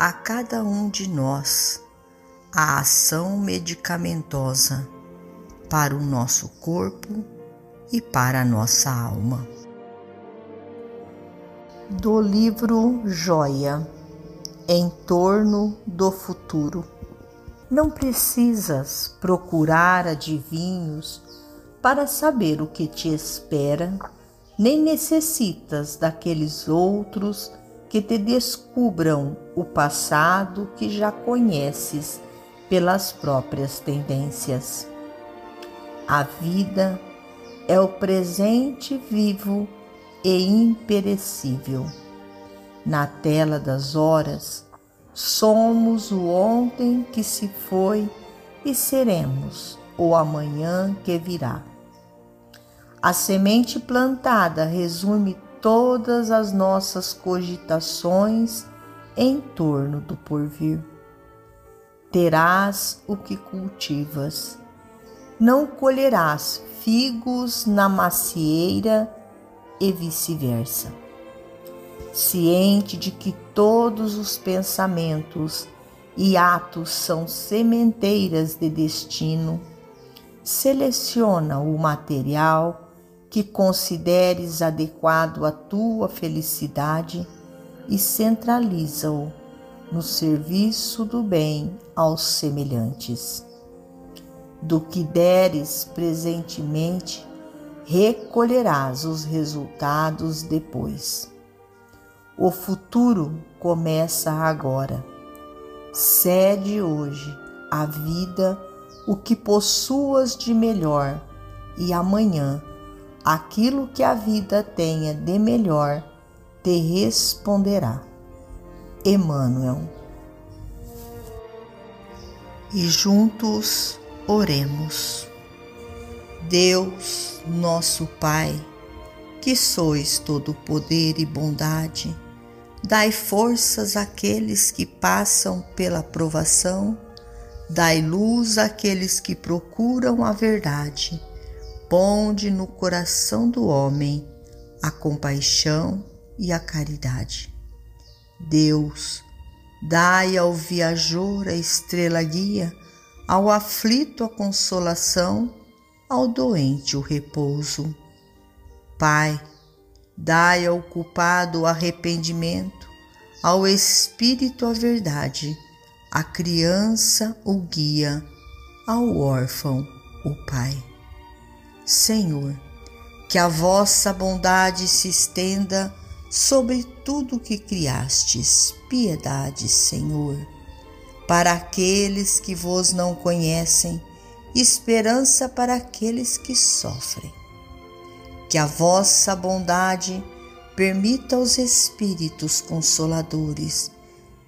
a cada um de nós a ação medicamentosa para o nosso corpo e para a nossa alma. Do livro Joia Em torno do futuro. Não precisas procurar adivinhos para saber o que te espera, nem necessitas daqueles outros que te descubram o passado que já conheces pelas próprias tendências. A vida é o presente vivo e imperecível. Na tela das horas, somos o ontem que se foi e seremos o amanhã que virá. A semente plantada resume todas as nossas cogitações em torno do porvir. Terás o que cultivas. Não colherás figos na macieira e vice-versa. Ciente de que todos os pensamentos e atos são sementeiras de destino, seleciona o material que consideres adequado à tua felicidade e centraliza-o no serviço do bem aos semelhantes. Do que deres presentemente, recolherás os resultados depois. O futuro começa agora. Cede hoje à vida o que possuas de melhor e amanhã aquilo que a vida tenha de melhor te responderá. Emmanuel. E juntos oremos. Deus, nosso Pai, que sois todo poder e bondade, dai forças àqueles que passam pela provação, dai luz àqueles que procuram a verdade ponde no coração do homem a compaixão e a caridade. Deus, dai ao viajor a estrela guia, ao aflito a consolação, ao doente o repouso. Pai, dai ao culpado o arrependimento, ao espírito a verdade, à criança o guia, ao órfão o Pai. Senhor, que a vossa bondade se estenda sobre tudo que criastes. Piedade, Senhor. Para aqueles que vos não conhecem, esperança para aqueles que sofrem. Que a vossa bondade permita aos Espíritos Consoladores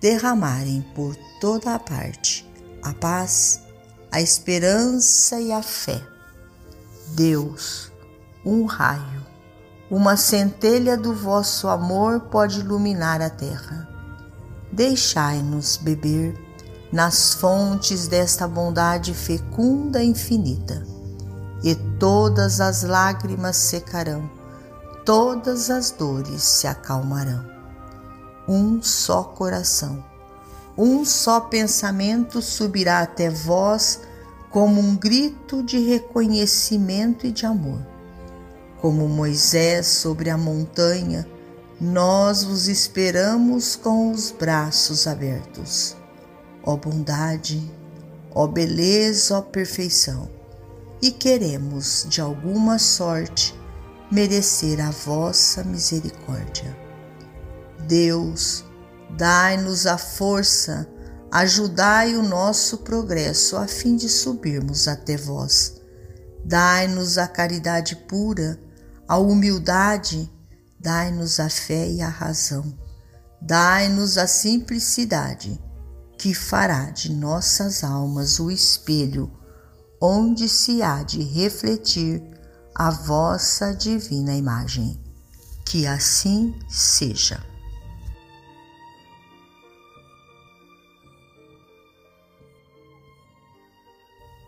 derramarem por toda a parte a paz, a esperança e a fé Deus, um raio, uma centelha do vosso amor pode iluminar a terra. Deixai-nos beber nas fontes desta bondade fecunda e infinita, e todas as lágrimas secarão, todas as dores se acalmarão. Um só coração, um só pensamento subirá até vós como um grito de reconhecimento e de amor. Como Moisés sobre a montanha, nós vos esperamos com os braços abertos. ó bondade, ó beleza, ó perfeição, e queremos, de alguma sorte, merecer a vossa misericórdia. Deus, dai-nos a força, ajudai o nosso progresso a fim de subirmos até vós. Dai-nos a caridade pura, a humildade, dai-nos a fé e a razão. Dai-nos a simplicidade, que fará de nossas almas o espelho onde se há de refletir a vossa divina imagem. Que assim seja.